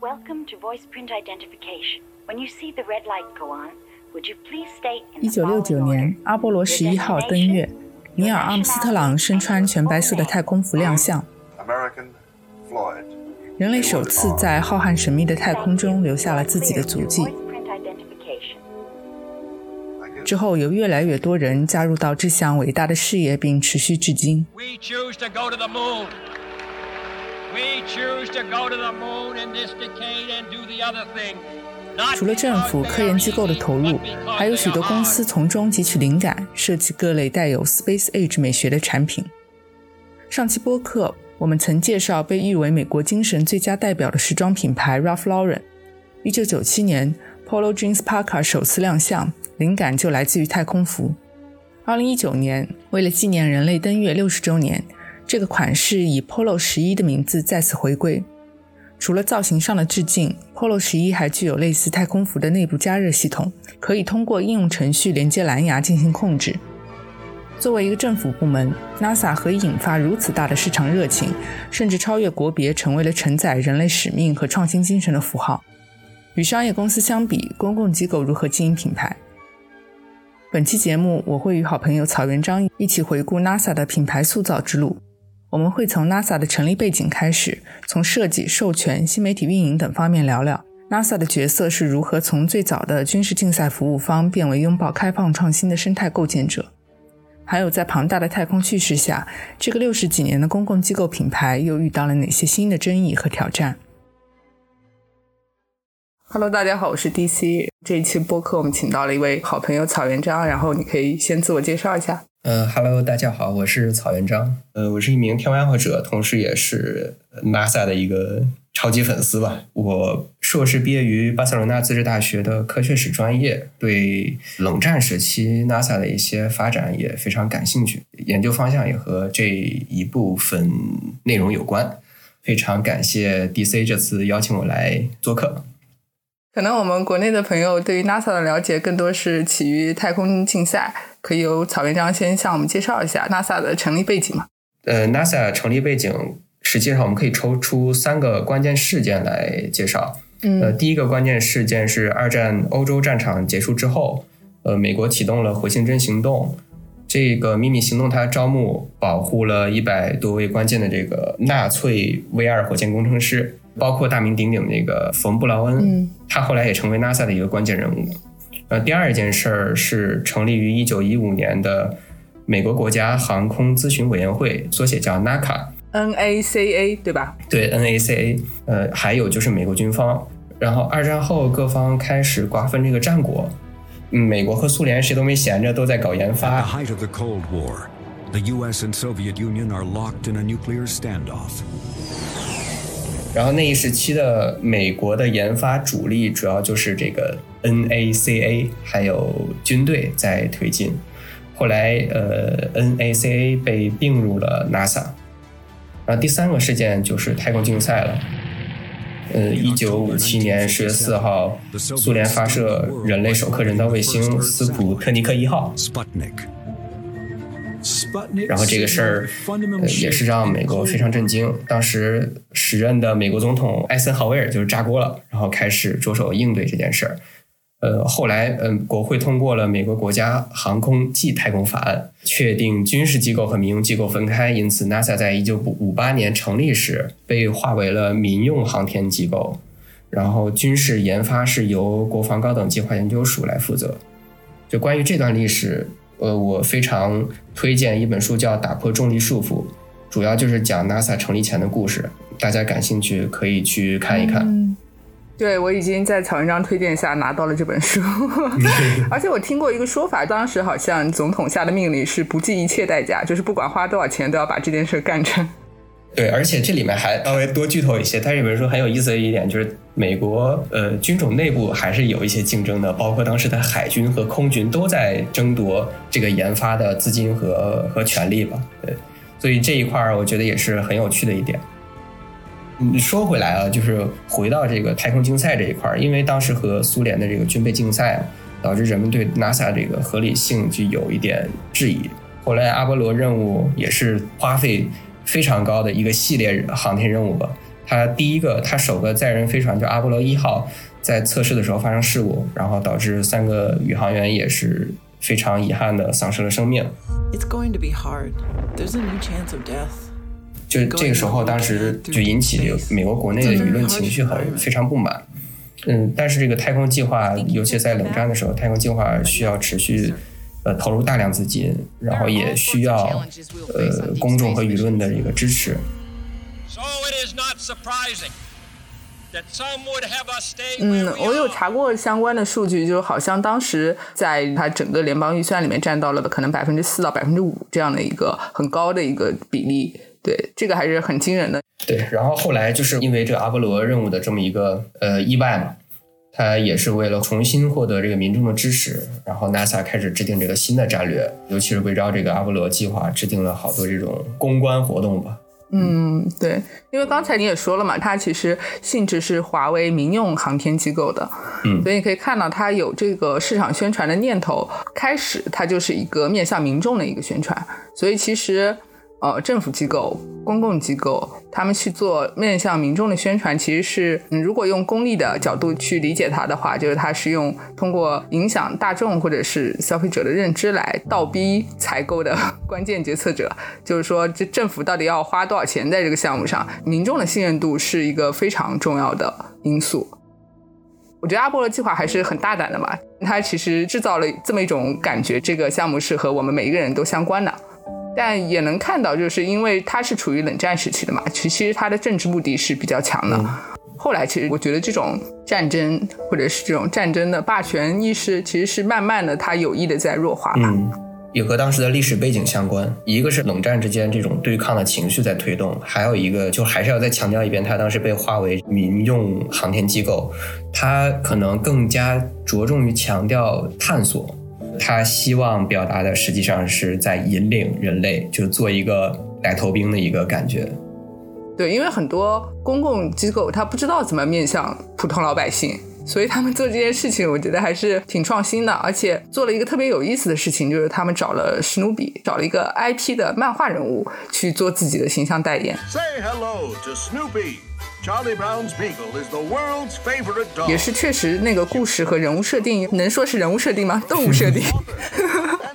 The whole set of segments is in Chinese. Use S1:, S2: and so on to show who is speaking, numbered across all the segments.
S1: Welcome to voice print identification. When you see the red light go on, would you please state in
S2: 一
S1: the
S2: 九六
S1: following
S2: 九年阿波罗十一号登月，尼尔·阿姆斯特朗身穿全白色的太空服亮相
S3: ，American Floyd.
S2: 人类首次在浩瀚神秘的太空中留下了自己的足迹。之后，有越来越多人加入到这项伟大的事业，并持续至今。
S4: We choose to go to the moon.
S2: 除了政府、科研机构的投入还有许多公司.从中汲取灵感，设计各类带有 Space Age 美学的产品。上期播客，我们曾介绍被誉为美国精神最佳代表的时装品牌 Ralph Lauren。一九九七年，Polo Jeans Parker 首次亮相，灵感就来自于太空服。二零一九年，为了纪念人类登月六十周年，这个款式以 Polo 十一的名字再次回归。除了造型上的致敬，Polo 十一还具有类似太空服的内部加热系统，可以通过应用程序连接蓝牙进行控制。作为一个政府部门，NASA 何以引发如此大的市场热情，甚至超越国别，成为了承载人类使命和创新精神的符号？与商业公司相比，公共机构如何经营品牌？本期节目，我会与好朋友草原章一起回顾 NASA 的品牌塑造之路。我们会从 NASA 的成立背景开始，从设计、授权、新媒体运营等方面聊聊 NASA 的角色是如何从最早的军事竞赛服务方变为拥抱开放创新的生态构建者。还有在庞大的太空叙事下，这个六十几年的公共机构品牌又遇到了哪些新的争议和挑战？Hello，大家好，我是 DC。这一期播客我们请到了一位好朋友草原章，然后你可以先自我介绍一下。
S5: 呃哈喽，大家好，我是草原章。呃，我是一名天文爱好者，同时也是 NASA 的一个超级粉丝吧。我硕士毕业于巴塞罗那自治大学的科学史专业，对冷战时期 NASA 的一些发展也非常感兴趣，研究方向也和这一部分内容有关。非常感谢 DC 这次邀请我来做客。
S2: 可能我们国内的朋友对于 NASA 的了解更多是起于太空竞赛，可以由草原章先向我们介绍一下 NASA 的成立背景吗？
S5: 呃，NASA 成立背景，实际上我们可以抽出三个关键事件来介绍。呃，第一个关键事件是二战欧洲战场结束之后，呃，美国启动了火星针行动。这个秘密行动它招募保护了一百多位关键的这个纳粹 V 二火箭工程师，包括大名鼎鼎的那个冯布劳恩，
S2: 嗯
S5: 他后来也成为 NASA 的一个关键人物。呃，第二件事儿是成立于一九一五年的美国国家航空咨询委员会，缩写叫 NACA。
S2: ，NACA 对吧？
S5: 对 NACA，呃，还有就是美国军方。然后二战后各方开始瓜分这个战果，嗯，美国和苏联谁都没闲着，都在搞研发
S6: the。height of the Cold War, the U.S. and Soviet Union are locked in a nuclear standoff.
S5: 然后那一时期的美国的研发主力主要就是这个 NACA，还有军队在推进。后来，呃，NACA 被并入了 NASA。然后第三个事件就是太空竞赛了。呃，一九五七年十月四号，苏联发射人类首颗人造卫星斯普特尼克一号然后这个事儿、呃、也是让美国非常震惊。当时时任的美国总统艾森豪威尔就是炸锅了，然后开始着手应对这件事儿。呃，后来，嗯、国会通过了美国国家航空暨太空法案，确定军事机构和民用机构分开，因此 NASA 在一九五八年成立时被划为了民用航天机构，然后军事研发是由国防高等计划研究署来负责。就关于这段历史，呃，我非常推荐一本书叫《打破重力束缚》，主要就是讲 NASA 成立前的故事，大家感兴趣可以去看一看。
S2: 对我已经在曹文章推荐下拿到了这本书，而且我听过一个说法，当时好像总统下的命令是不计一切代价，就是不管花多少钱都要把这件事干成。
S5: 对，而且这里面还稍微多剧透一些，它这本书很有意思的一点就是，美国呃军种内部还是有一些竞争的，包括当时的海军和空军都在争夺这个研发的资金和和权利吧。对，所以这一块儿我觉得也是很有趣的一点。你说回来啊，就是回到这个太空竞赛这一块儿，因为当时和苏联的这个军备竞赛，导致人们对 NASA 这个合理性就有一点质疑。后来阿波罗任务也是花费非常高的一个系列航天任务吧，它第一个，它首个载人飞船就阿波罗一号在测试的时候发生事故，然后导致三个宇航员也是非常遗憾的丧失了生命。
S7: It's going to be hard. There's a new chance of death.
S5: 就这个时候，当时就引起美国国内的舆论情绪很非常不满。嗯，但是这个太空计划，尤其在冷战的时候，太空计划需要持续呃投入大量资金，然后也需要呃公众和舆论的一个支持。
S2: 嗯，我有查过相关的数据，就是好像当时在它整个联邦预算里面占到了可能百分之四到百分之五这样的一个很高的一个比例。对，这个还是很惊人的。
S5: 对，然后后来就是因为这个阿波罗任务的这么一个呃意外嘛，他也是为了重新获得这个民众的支持，然后 NASA 开始制定这个新的战略，尤其是围绕这个阿波罗计划制定了好多这种公关活动吧。
S2: 嗯，对，因为刚才你也说了嘛，它其实性质是华为民用航天机构的，
S5: 嗯，
S2: 所以你可以看到它有这个市场宣传的念头，开始它就是一个面向民众的一个宣传，所以其实。呃，政府机构、公共机构，他们去做面向民众的宣传，其实是，如果用功利的角度去理解它的话，就是它是用通过影响大众或者是消费者的认知来倒逼采购的 关键决策者。就是说，这政府到底要花多少钱在这个项目上？民众的信任度是一个非常重要的因素。我觉得阿波罗计划还是很大胆的嘛，它其实制造了这么一种感觉，这个项目是和我们每一个人都相关的。但也能看到，就是因为它是处于冷战时期的嘛，其其实它的政治目的是比较强的。后来，其实我觉得这种战争或者是这种战争的霸权意识，其实是慢慢的它有意的在弱化吧。
S5: 嗯，也和当时的历史背景相关。一个是冷战之间这种对抗的情绪在推动，还有一个就还是要再强调一遍，它当时被划为民用航天机构，它可能更加着重于强调探索。他希望表达的实际上是在引领人类，就做一个带头兵的一个感觉。
S2: 对，因为很多公共机构他不知道怎么面向普通老百姓，所以他们做这件事情，我觉得还是挺创新的，而且做了一个特别有意思的事情，就是他们找了史努比，找了一个 IP 的漫画人物去做自己的形象代言。
S3: Say hello to Snoopy. Charlie Brown's Beagle is the world's favorite dog.
S2: 也是确实那个故事和人物设定，能说是人物设定吗？动物设定，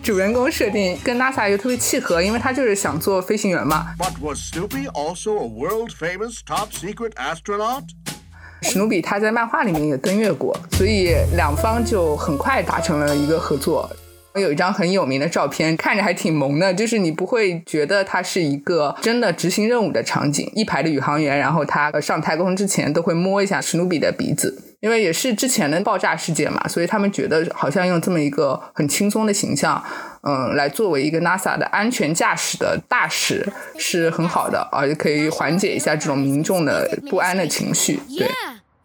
S2: 主人公设定跟 NASA 又特别契合，因为他就是想做飞行员嘛。
S3: But was Snoopy also a world famous top secret astronaut?
S2: 史努比他在漫画里面也登月过，所以两方就很快达成了一个合作。有一张很有名的照片，看着还挺萌的，就是你不会觉得它是一个真的执行任务的场景。一排的宇航员，然后他上太空之前都会摸一下史努比的鼻子，因为也是之前的爆炸事件嘛，所以他们觉得好像用这么一个很轻松的形象，嗯，来作为一个 NASA 的安全驾驶的大使是很好的，而且可以缓解一下这种民众的不安的情绪。对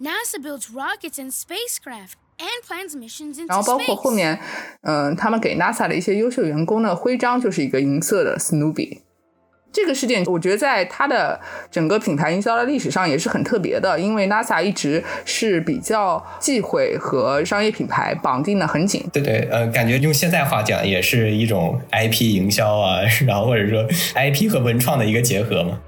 S8: ，NASA builds rockets and spacecraft.
S2: 然后包括后面，嗯，他们给 NASA 的一些优秀员工的徽章就是一个银色的 Snoopy。这个事件，我觉得在它的整个品牌营销的历史上也是很特别的，因为 NASA 一直是比较忌讳和商业品牌绑定的很紧。
S5: 对对，呃，感觉用现在话讲，也是一种 IP 营销啊，然后或者说 IP 和文创的一个结合嘛。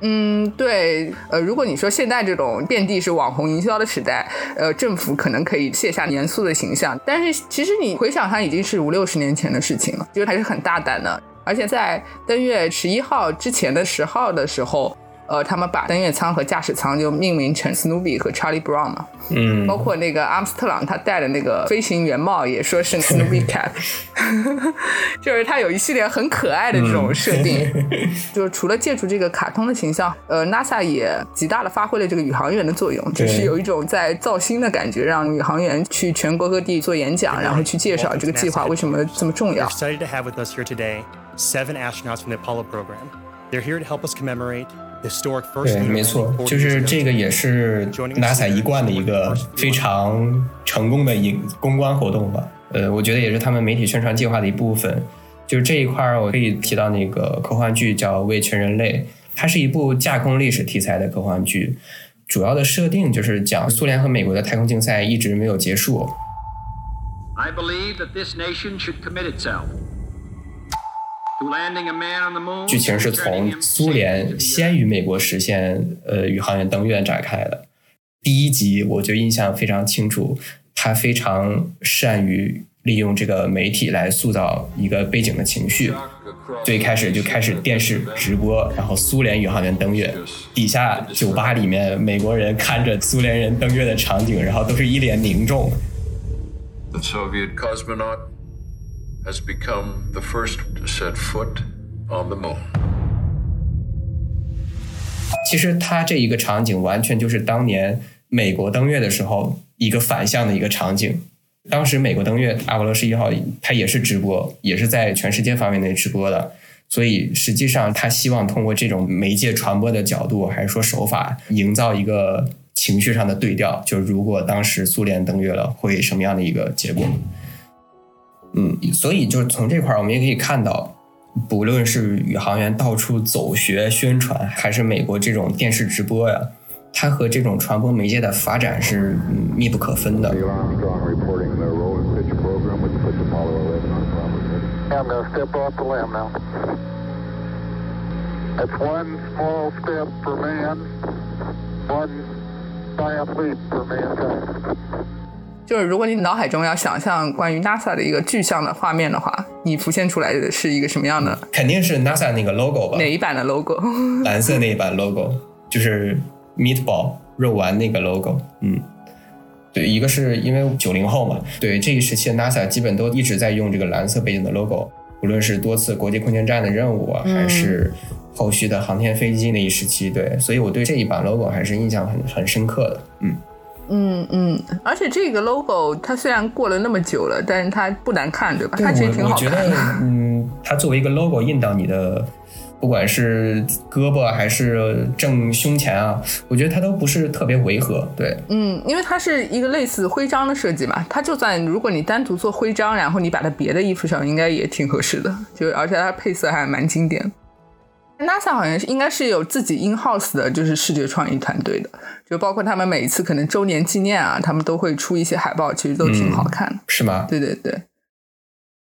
S2: 嗯，对，呃，如果你说现在这种遍地是网红营销的时代，呃，政府可能可以卸下严肃的形象，但是其实你回想，它已经是五六十年前的事情了，就还是很大胆的，而且在登月十一号之前的十号的时候。呃，他们把登月舱和驾驶舱就命名成 Snoopy 和 Charlie Brown 嘛，
S5: 嗯，
S2: 包括那个阿姆斯特朗他戴的那个飞行员帽也说是 Snoopy Cap，就是他有一系列很可爱的这种设定，就是除了借助这个卡通的形象，呃，NASA 也极大的发挥了这个宇航员的作用，就是有一种在造星的感觉，让宇航员去全国各地做演讲，然后去介绍这个计划为什么这么重要。
S9: Excited to have with us here today Seven astronauts from the Apollo program. They're here to help us commemorate.
S5: 对，没错，就是这个也是 NASA 一贯的一个非常成功的影公关活动吧。呃，我觉得也是他们媒体宣传计划的一部分。就是这一块儿，我可以提到那个科幻剧叫《为全人类》，它是一部架空历史题材的科幻剧，主要的设定就是讲苏联和美国的太空竞赛一直没有结束。
S4: I believe that this nation should commit itself
S5: 剧情是从苏联先于美国实现呃宇航员登月展开的。第一集我就印象非常清楚，他非常善于利用这个媒体来塑造一个背景的情绪。最开始就开始电视直播，然后苏联宇航员登月，底下酒吧里面美国人看着苏联人登月的场景，然后都是一脸凝重。
S3: The Soviet cosmonaut has become the first to set foot on the moon.
S5: 其实他这一个场景完全就是当年美国登月的时候一个反向的一个场景。当时美国登月阿波罗十一号，它也是直播，也是在全世界范围内直播的。所以实际上，他希望通过这种媒介传播的角度，还是说手法，营造一个情绪上的对调。就是如果当时苏联登月了，会什么样的一个结果？嗯，所以就是从这块儿，我们也可以看到，不论是宇航员到处走学宣传，还是美国这种电视直播呀，它和这种传播媒介的发展是密不可分的。
S2: 就是如果你脑海中要想象关于 NASA 的一个具象的画面的话，你浮现出来的是一个什么样的？
S5: 肯定是 NASA 那个 logo 吧？
S2: 哪一版的 logo？
S5: 蓝色那一版 logo，就是 meatball 肉丸那个 logo。嗯。对，一个是因为九零后嘛，对这一时期的 NASA 基本都一直在用这个蓝色背景的 logo，无论是多次国际空间站的任务啊，还是后续的航天飞机那一时期，对，所以我对这一版 logo 还是印象很很深刻的，嗯
S2: 嗯嗯，而且这个 logo 它虽然过了那么久了，但是它不难看，对吧？它其实挺好看
S5: 的。嗯，它作为一个 logo 印到你的。不管是胳膊还是正胸前啊，我觉得它都不是特别违和。对，
S2: 嗯，因为它是一个类似徽章的设计嘛，它就算如果你单独做徽章，然后你把它别的衣服上，应该也挺合适的。就而且它配色还蛮经典。NASA 好像是应该是有自己 in house 的，就是视觉创意团队的，就包括他们每一次可能周年纪念啊，他们都会出一些海报，其实都挺好看的。
S5: 是吗？
S2: 对对对。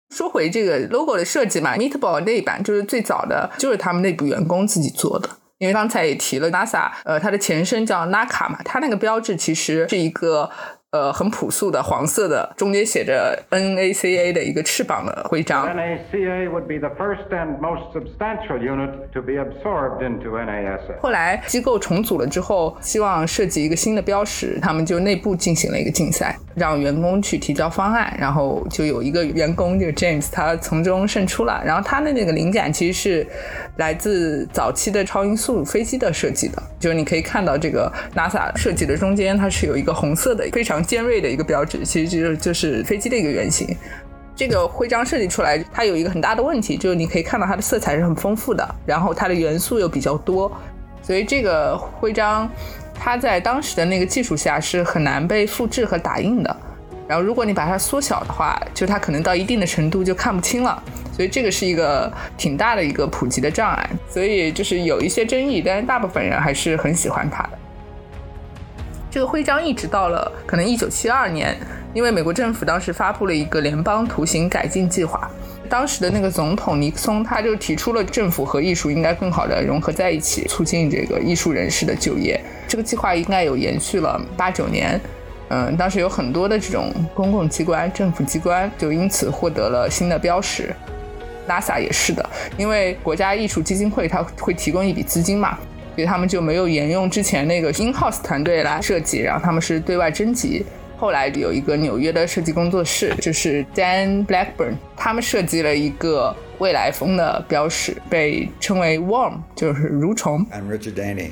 S2: 说回这个 logo 的设计嘛，Meatball 那一版就是最早的，就是他们内部员工自己做的。因为刚才也提了 NASA，呃，它的前身叫 NACA 嘛，它那个标志其实是一个。呃，很朴素的黄色的，中间写着 NACA 的一个翅膀的徽章。
S10: NACA would be the first and most substantial unit to be absorbed into NASA。
S2: 后来机构重组了之后，希望设计一个新的标识，他们就内部进行了一个竞赛，让员工去提交方案，然后就有一个员工，就 James，他从中胜出了。然后他的那个灵感其实是来自早期的超音速飞机的设计的，就是你可以看到这个 NASA 设计的中间，它是有一个红色的非常。尖锐的一个标志，其实就是就是飞机的一个原型。这个徽章设计出来，它有一个很大的问题，就是你可以看到它的色彩是很丰富的，然后它的元素又比较多，所以这个徽章它在当时的那个技术下是很难被复制和打印的。然后如果你把它缩小的话，就它可能到一定的程度就看不清了。所以这个是一个挺大的一个普及的障碍，所以就是有一些争议，但是大部分人还是很喜欢它的。这个徽章一直到了可能一九七二年，因为美国政府当时发布了一个联邦图形改进计划，当时的那个总统尼克松他就提出了政府和艺术应该更好的融合在一起，促进这个艺术人士的就业。这个计划应该有延续了八九年，嗯，当时有很多的这种公共机关、政府机关就因此获得了新的标识拉萨也是的，因为国家艺术基金会它会提供一笔资金嘛。所以他们就没有沿用之前那个 in-house 团队来设计，然后他们是对外征集。后来有一个纽约的设计工作室，就是 Dan Blackburn，他们设计了一个未来风的标识，被称为 Worm，就是蠕虫。
S11: I'm Richard Daney.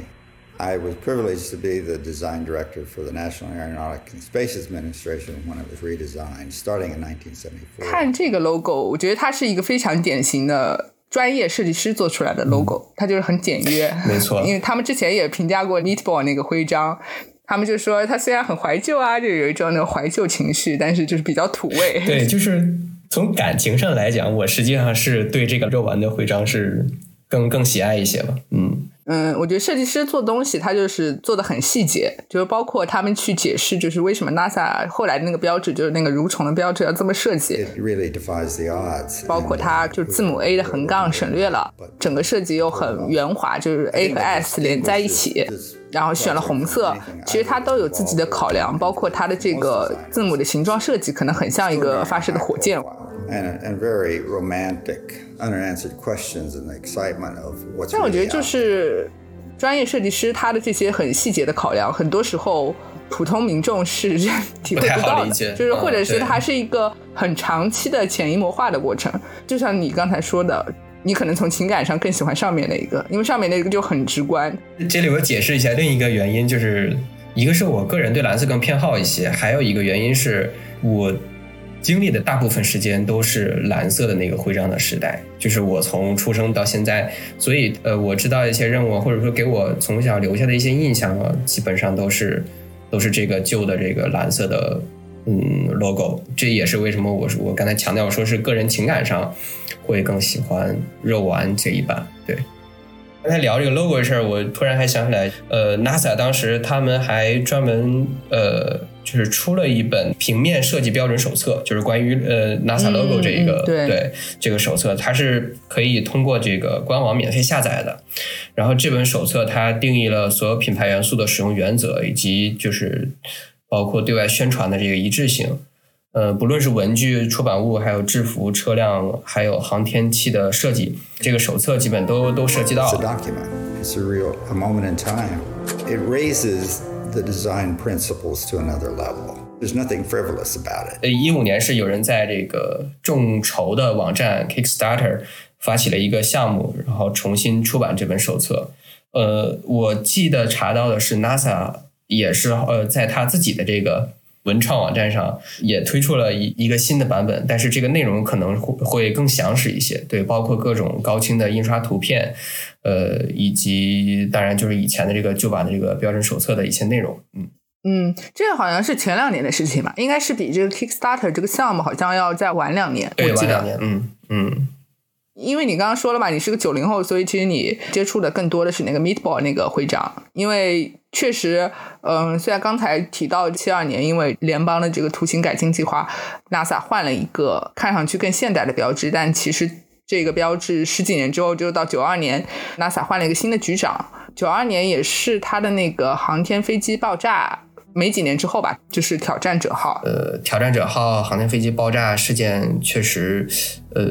S11: I was privileged to be the design director for the National Aeronautics and Space Administration when it was redesigned, starting in 1974.
S2: 看这个 logo，我觉得它是一个非常典型的。专业设计师做出来的 logo，它就是很简约，
S5: 没错。
S2: 因为他们之前也评价过 Neatball 那个徽章，他们就说它虽然很怀旧啊，就有一种那种怀旧情绪，但是就是比较土味。
S5: 对，就是从感情上来讲，我实际上是对这个肉丸的徽章是更更喜爱一些吧。嗯，
S2: 嗯，我觉得设计师做东西，他就是做的很细节，就是包括他们去解释，就是为什么 NASA 后来的那个标志，就是那个蠕虫的标志要这么设计。
S11: It really defies the odds.
S2: 包括它就字母 A 的横杠省略了，整个设计又很圆滑，就是 A 和 S 连在一起，然后选了红色。其实它都有自己的考量，包括它的这个字母的形状设计，可能很像一个发射的火箭。
S11: And, and very romantic, unanswered questions and the excitement of what's
S2: 但我觉得就是专业设计师他的这些很细节的考量，很多时候普通民众是体会
S5: 不
S2: 到的，
S5: 理解
S2: 就是或者是它是一个很长期的潜移默化的过程。就像你刚才说的，你可能从情感上更喜欢上面那一个，因为上面那个就很直观。
S5: 这里我解释一下另一个原因，就是一个是我个人对蓝色更偏好一些，还有一个原因是我经历的大部分时间都是蓝色的那个徽章的时代，就是我从出生到现在，所以呃，我知道一些任务，或者说给我从小留下的一些印象啊，基本上都是都是这个旧的这个蓝色的嗯 logo，这也是为什么我我刚才强调说是个人情感上会更喜欢肉丸这一版，对。刚才聊这个 logo 的事儿，我突然还想起来，呃，NASA 当时他们还专门呃，就是出了一本平面设计标准手册，就是关于呃 NASA
S2: 嗯
S5: logo 这一个、
S2: 嗯对
S5: 这个手册，它是可以通过这个官网免费下载的。然后这本手册它定义了所有品牌元素的使用原则，以及就是包括对外宣传的这个一致性。呃，不论是文具、出版物，还有制服、车辆，还有航天器的设计，这个手册基本都都涉及到
S11: It's a document. It's a real a moment in time. It raises the design principles to another level. There's nothing frivolous about it.
S5: 呃，一五年是有人在这个众筹的网站 Kickstarter 发起了一个项目，然后重新出版这本手册。呃，我记得查到的是 NASA 也是呃在他自己的这个文创网站上也推出了一一个新的版本，但是这个内容可能会会更详实一些，对，包括各种高清的印刷图片，呃，以及当然就是以前的这个旧版的这个标准手册的一些内容，嗯。
S2: 嗯，这个好像是前两年的事情吧，应该是比这个 Kickstarter 这个项目好像要再晚两年，
S5: 对，
S2: 我记得。
S5: 晚两年，嗯嗯，
S2: 因为你刚刚说了嘛，你是个九零后，所以其实你接触的更多的是那个 Meatball 那个徽章。因为确实，嗯，虽然刚才提到七二年，因为联邦的这个图形改进计划，NASA 换了一个看上去更现代的标志，但其实这个标志十几年之后，就到九二年，NASA 换了一个新的局长。九二年也是他的那个航天飞机爆炸没几年之后吧，就是挑战者号。
S5: 呃，挑战者号航天飞机爆炸事件确实，呃，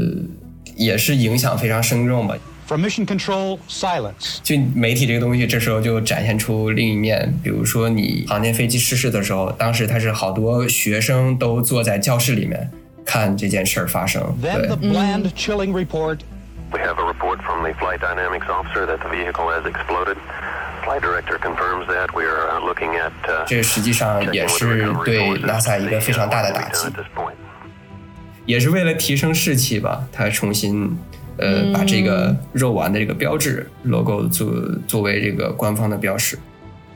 S5: 也是影响非常深重吧。
S12: From Mission Control, silence.
S5: 就媒体这个东西，这时候就展现出另一面。比如说，你航天飞机失事的时候，当时他是好多学生都坐在教室里面看这件事儿发生。
S12: Then the bland, chilling report.
S13: We have a report from the flight dynamics officer that the vehicle has exploded. Flight director confirms that. We are uh, looking at. Uh,
S5: 这实际上也是对 NASA 一个非常大的打击，也是为了提升士气吧，他重新呃、把这个肉丸的这个标志 logo 作作为这个官方的标识。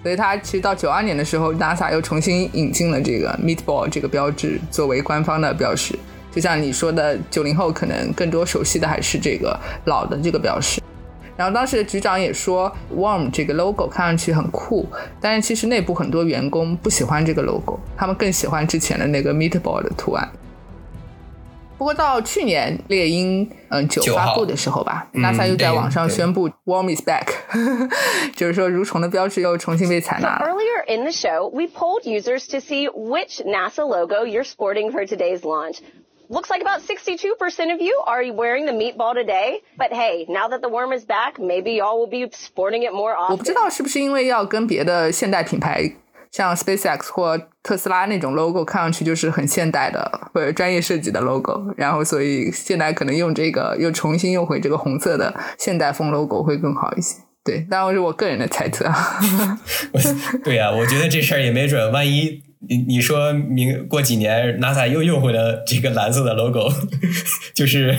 S2: 所以它其实到九二年的时候，NASA 又重新引进了这个 Meatball 这个标志作为官方的标识。就像你说的，九零后可能更多熟悉的还是这个老的这个标识。然后当时局长也说，Worm 这个 logo 看上去很酷，但是其实内部很多员工不喜欢这个 logo，他们更喜欢之前的那个 Meatball 的图案。不过到去年猎鹰嗯九
S5: 9号
S2: 发布的时候吧、
S5: 嗯
S2: n a s a 又在
S5: 猎鹰
S2: 网上
S5: 对
S2: 宣布 Worm is back，就是说蠕虫的标志又重新被采纳了。
S14: Earlier in the show, we polled users to see which NASA logo you're sporting for today's launch. Looks like about 62% of you are wearing the meatball today. But hey, now that the worm is back, maybe y'all will be sporting it more
S2: 我不
S14: often.
S2: 知道是不是因为要跟别的现代品牌， 像 SpaceX 或特斯拉那种 logo 看上去就是很现代的或者专业设计的 logo，然后所以现在可能用这个又重新用回这个红色的现代风 logo 会更好一些。对，当然是我个人的猜测。
S5: 对呀、我觉得这事儿也没准，万一你你说明过几年 NASA 又用回了这个蓝色的 logo，就是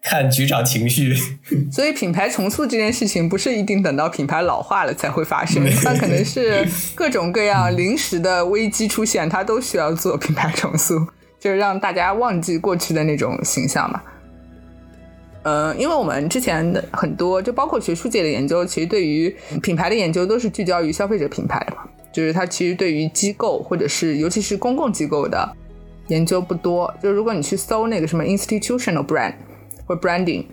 S5: 看局长情绪。
S2: 所以品牌重塑这件事情不是一定等到品牌老化了才会发生，它可能 是各种各样临时的危机出现，它都需要做品牌重塑，就是让大家忘记过去的那种形象嘛。呃，因为我们之前的很多，就包括学术界的研究，其实对于品牌的研究都是聚焦于消费者品牌的嘛，就是它其实对于机构或者是尤其是公共机构的研究不多。就如果你去搜那个什么 institutional brand 或 branding。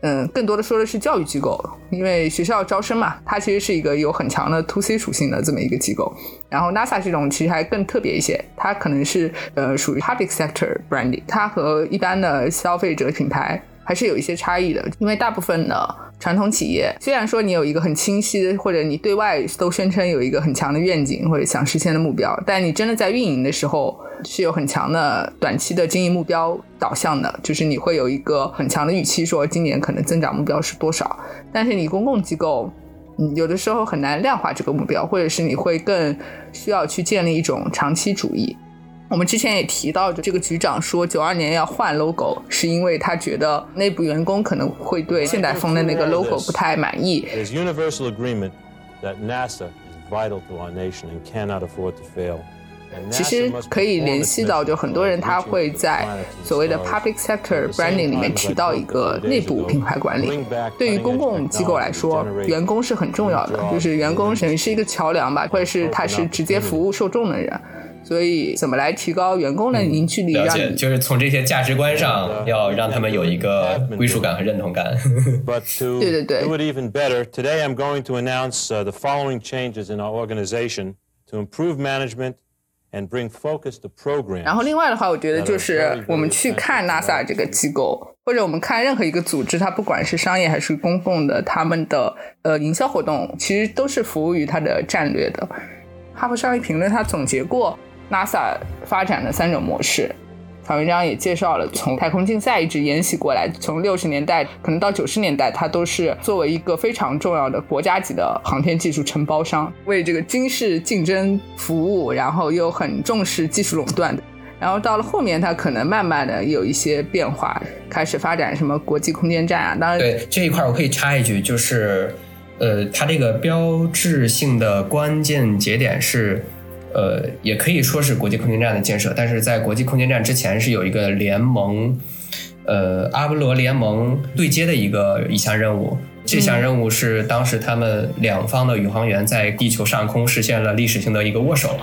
S2: 嗯，更多的说的是教育机构，因为学校招生嘛，它其实是一个有很强的 to C 属性的这么一个机构。然后 NASA 这种其实还更特别一些，它可能是呃属于 public sector branding，它和一般的消费者品牌还是有一些差异的。因为大部分的传统企业，虽然说你有一个很清晰，或者你对外都宣称有一个很强的愿景或者想实现的目标，但你真的在运营的时候。是有很强的短期的经营目标导向的，就是你会有一个很强的预期，说今年可能增长目标是多少。但是你公共机构，嗯，有的时候很难量化这个目标，或者是你会更需要去建立一种长期主义。我们之前也提到，这个局长说九二年要换 logo，是因为他觉得内部员工可能会对现代风的那个 logo 不太满意。
S15: There's universal agreement that NASA is vital to our nation and cannot afford to fail.
S2: 其实可以联系到，就很多人他会在所谓的 public sector branding 里面提到一个内部品牌管理。对于公共机构来说，员工是很重要的，就是员工等于是一个桥梁吧，或者是他是直接服务受众的人。所以怎么来提高员工的凝聚力？
S5: 了解，就是从这些价值观上，要让他们有一个归属感和认同感。
S2: 对对对。
S15: Do it even better. Today, I'm going to announce the following changes in our organization to improve management. and bring focus to program。
S2: 然后另外的话，我觉得就是我们去看 NASA 这个机构，或者我们看任何一个组织，它不管是商业还是公共的，他们的呃营销活动，其实都是服务于它的战略的。哈佛商业评论它总结过 NASA 发展的三种模式。曹文章也介绍了，从太空竞赛一直沿袭过来，从六十年代可能到九十年代，它都是作为一个非常重要的国家级的航天技术承包商，为这个军事竞争服务，然后又很重视技术垄断。然后到了后面，它可能慢慢的有一些变化，开始发展什么国际空间站啊。当然，
S5: 对这一块我可以插一句，就是，呃，它这个标志性的关键节点是。呃，也可以说是国际空间站的建设，但是在国际空间站之前是有一个联盟，呃，阿波罗联盟对接的一个一项任务。这项任务是当时他们两方的宇航员在地球上空实现了历史性的一个握手。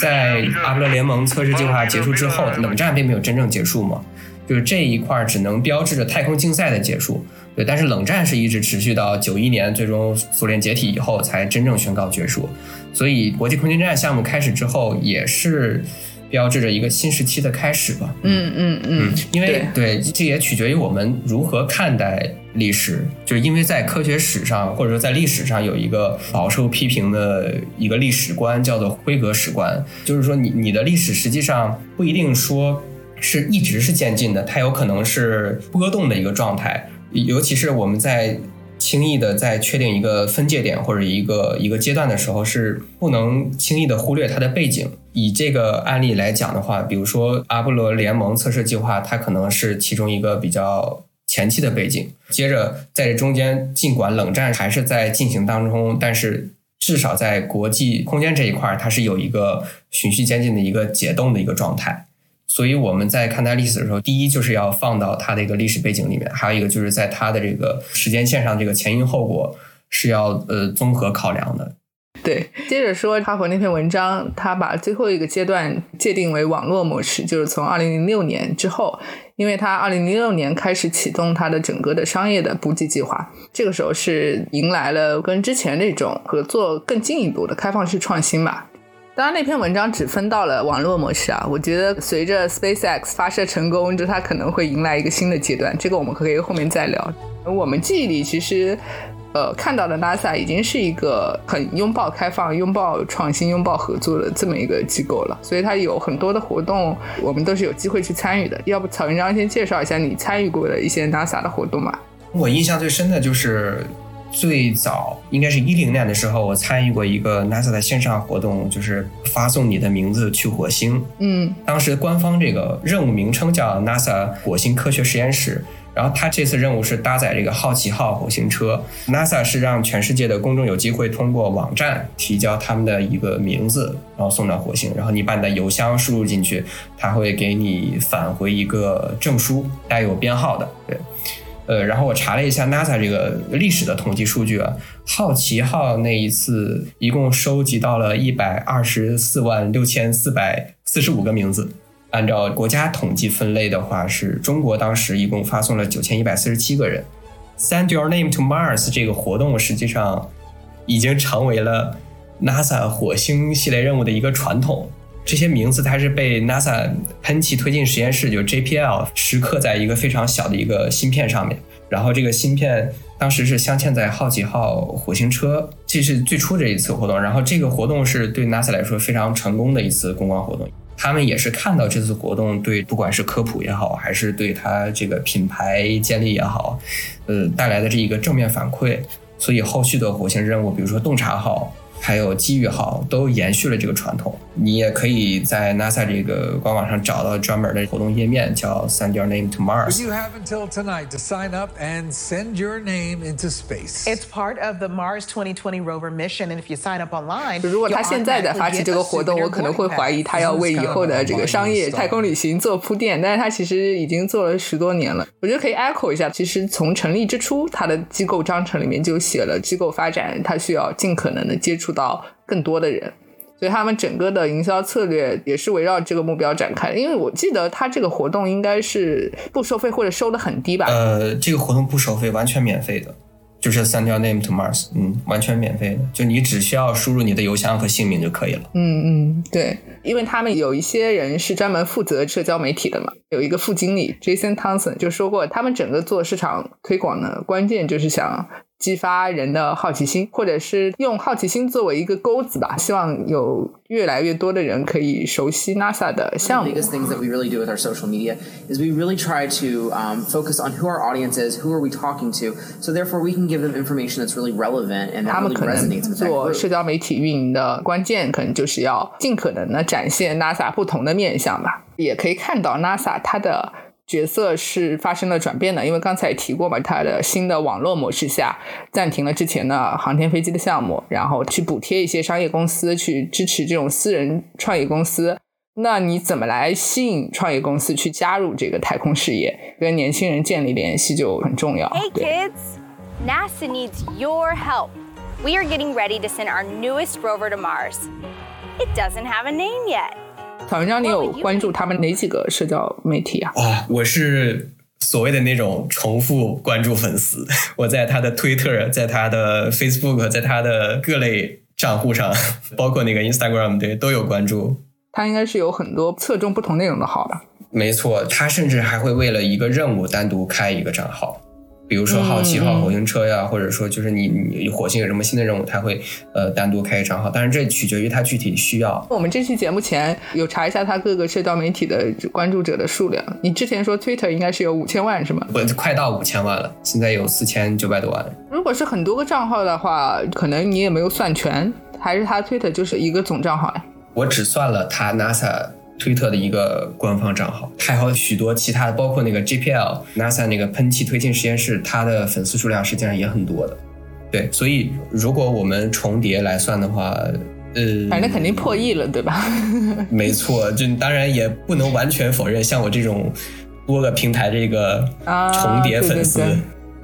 S5: 在阿波罗联盟测试计划结束之后，冷战并没有真正结束嘛？就是这一块只能标志着太空竞赛的结束，对。但是冷战是一直持续到九一年，最终苏联解体以后才真正宣告结束。所以国际空间站项目开始之后，也是标志着一个新时期的开始吧。
S2: 嗯嗯嗯。
S5: 因为对，这也取决于我们如何看待历史。就是因为在科学史上，或者说在历史上有一个饱受批评的一个历史观，叫做辉格史观。就是说，你你的历史实际上不一定说。是一直是渐进的，它有可能是波动的一个状态，尤其是我们在轻易的在确定一个分界点或者一个一个阶段的时候，是不能轻易的忽略它的背景。以这个案例来讲的话，比如说阿波罗联盟测试计划，它可能是其中一个比较前期的背景。接着在这中间，尽管冷战还是在进行当中，但是至少在国际空间这一块，它是有一个循序渐进的一个解冻的一个状态。所以我们在看待历史的时候，第一就是要放到它的一个历史背景里面，还有一个就是在它的这个时间线上，这个前因后果是要呃综合考量的。
S2: 对，接着说哈佛那篇文章，他把最后一个阶段界定为网络模式，就是从二零零六年之后，因为他二零零六年开始启动他的整个的商业的补给计划，这个时候是迎来了跟之前那种合作更进一步的开放式创新吧。当然，那篇文章只分到了网络模式啊。我觉得随着 SpaceX 发射成功，就它可能会迎来一个新的阶段。这个我们可以后面再聊。我们记忆里其实，呃，看到的 NASA 已经是一个很拥抱开放、拥抱创新、拥抱合作的这么一个机构了。所以它有很多的活动，我们都是有机会去参与的。要不曹云章先介绍一下你参与过的一些 NASA 的活动吧？
S5: 我印象最深的就是。最早应该是一零年的时候，我参与过一个 NASA 的线上活动，就是发送你的名字去火星。
S2: 嗯，
S5: 当时官方这个任务名称叫 NASA 火星科学实验室。然后它这次任务是搭载这个好奇号火星车，NASA 是让全世界的公众有机会通过网站提交他们的一个名字，然后送到火星，然后你把你的邮箱输入进去，它会给你返回一个证书，带有编号的。对，呃，然后我查了一下 NASA 这个历史的统计数据啊，好奇号那一次一共收集到了一百二十四万六千四百四十五个名字。按照国家统计分类的话，是中国当时一共发送了九千一百四十七个人。Send your name to Mars 这个活动实际上已经成为了 NASA 火星系列任务的一个传统。这些名字它是被 NASA 喷气推进实验室就 JPL 时刻在一个非常小的一个芯片上面，然后这个芯片当时是镶嵌在好奇号火星车，这是最初这一次活动。然后这个活动是对 NASA 来说非常成功的一次公关活动。他们也是看到这次活动对不管是科普也好，还是对他这个品牌建立也好，呃带来的这一个正面反馈，所以后续的火星任务，比如说洞察号。还有机遇号都延续了这个传统。你也可以在 NASA 这个官网上找到专门的活动页面，叫 Send Your Name to Mars。
S16: You have until tonight to sign up and send your name into space.
S17: It's part of the Mars 2020 rover mission, and if you sign up online,
S2: 如果他现在在发起这个活动，我可能会怀疑他要为以后的这个商业太空旅行做铺垫。但是他其实已经做了十多年了。我觉得可以 echo 一下，其实从成立之初，他的机构章程里面就写了，机构发展它需要尽可能的接触。到更多的人，所以他们整个的营销策略也是围绕这个目标展开的。因为我记得他这个活动应该是不收费或者收的很低吧？
S5: 呃，这个活动不收费，完全免费的，就是 Send your name to Mars，嗯，完全免费的，就你只需要输入你的邮箱和姓名就可以了。
S2: 嗯嗯，对，因为他们有一些人是专门负责社交媒体的嘛，有一个副经理 Jason Thompson 就说过，他们整个做市场推广的关键就是想。激发人的好奇心，或者是用好奇心作为一个钩子吧。希望有越来越多的人可以熟悉 NASA 的项目。
S18: biggest things that we really do with our social media is we really try to um, focus on who our audience is, who are we talking to, so therefore we can give them information that's really relevant and that really resonates with that
S2: 做社交媒体运营的关键，可能就是要尽可能的展现 NASA 不同的面相吧。也可以看到 NASA 它的。角色是发生了转变的，因为刚才也提过嘛，它的新的网络模式下暂停了之前的航天飞机的项目，然后去补贴一些商业公司去支持这种私人创业公司。那你怎么来吸引创业公司去加入这个太空事业，跟年轻人建立联系就很重要。
S19: Hey kids, NASA needs your help. We are getting ready to send our newest rover to Mars. It doesn't have a name yet.
S2: 曹文章，你有关注他们哪几个社交媒体啊？
S5: 啊，我是所谓的那种重复关注粉丝。我在他的 Twitter，在他的 Facebook，在他的各类账户上，包括那个 Instagram，对，都有关注。
S2: 他应该是有很多侧重不同内容的号吧？
S5: 没错，他甚至还会为了一个任务单独开一个账号。比如说好奇号火星车呀，或者说就是你你火星有什么新的任务，他会呃单独开一账号，但是这取决于他具体需要。
S2: 我们这期节目前有查一下他各个社交媒体的关注者的数量，你之前说 Twitter 应该是有五千万是吗？
S5: 不，快到五千万了，现在有四千九百多万。
S2: 如果是很多个账号的话，可能你也没有算全，还是他 Twitter 就是一个总账号呀？
S5: 我只算了他 NASA。推特的一个官方账号，还有许多其他的，包括那个 JPL NASA 那个喷气推进实验室，它的粉丝数量实际上也很多的。对，所以如果我们重叠来算的话，呃，
S2: 反正肯定破亿了，对吧？
S5: 没错，就当然也不能完全否认，像我这种多个平台这个重叠粉丝。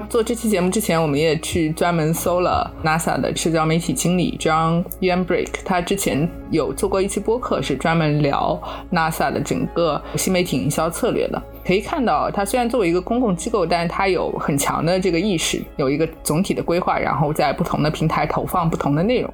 S2: 做这期节目之前，我们也去专门搜了 NASA 的社交媒体经理 John Yanbrick，他之前有做过一期播客，是专门聊 NASA 的整个新媒体营销策略的。可以看到，他虽然作为一个公共机构，但是他有很强的这个意识，有一个总体的规划，然后在不同的平台投放不同的内容。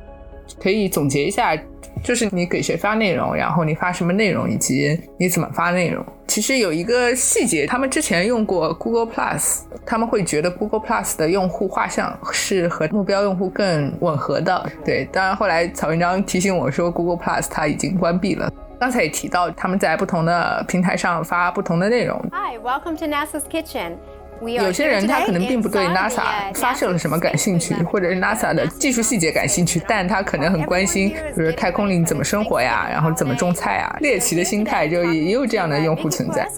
S2: 可以总结一下，就是你给谁发内容，然后你发什么内容，以及你怎么发内容。其实有一个细节，他们之前用过 Google Plus，他们会觉得 Google Plus 的用户画像是和目标用户更吻合的。对，当然后来曹文章提醒我说，Google Plus 它已经关闭了。刚才也提到，他们在不同的平台上发不同的内容。
S19: Hi, welcome to NASA's Kitchen.
S2: 有些人他可能并不对 NASA 发射了什么感兴趣，或者是 NASA 的技术细节感兴趣，但他可能很关心，比如太空里怎么生活呀，然后怎么种菜啊，猎奇的心态就也也有这样的用户存在。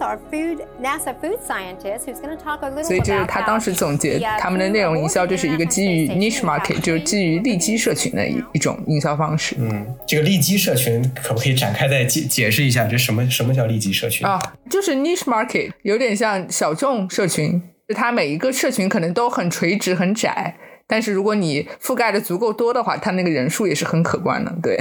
S2: 所以就是他当时总结他们的内容营销就是一个基于 niche market，就是基于利基社群的一一种营销方式。
S5: 嗯，这个利基社群可不可以展开再解解释一下？这什么什么叫利基社群
S2: 啊？就是 niche market，有点像小众社群。它每一个社群可能都很垂直、很窄，但是如果你覆盖的足够多的话，它那个人数也是很可观的。对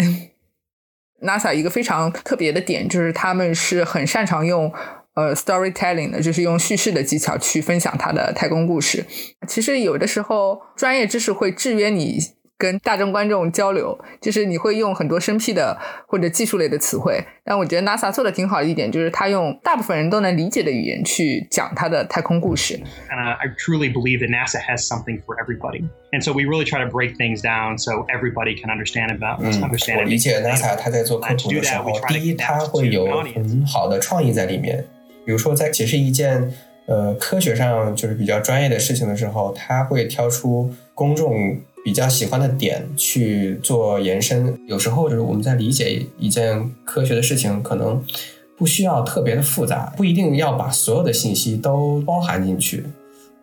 S2: ，NASA 一个非常特别的点就是他们是很擅长用呃 storytelling 的，就是用叙事的技巧去分享他的太空故事。其实有的时候专业知识会制约你。跟大众观众交流，就是你会用很多生僻的或者技术类的词汇，但我觉得 NASA 做的挺好的一点，就是他用大部分人都能理解的语言去讲他的太空故事。
S20: And I truly believe that NASA has something for everybody, and so we really try to break things down so everybody can understand about understand.
S5: 我理解 NASA 他在做科普的时候，第一他会有很好的创意在里面，比如说在解释一件呃科学上就是比较专业的事情的时候，他会挑出公众。比较喜欢的点去做延伸，有时候就是我们在理解一件科学的事情，可能不需要特别的复杂，不一定要把所有的信息都包含进去。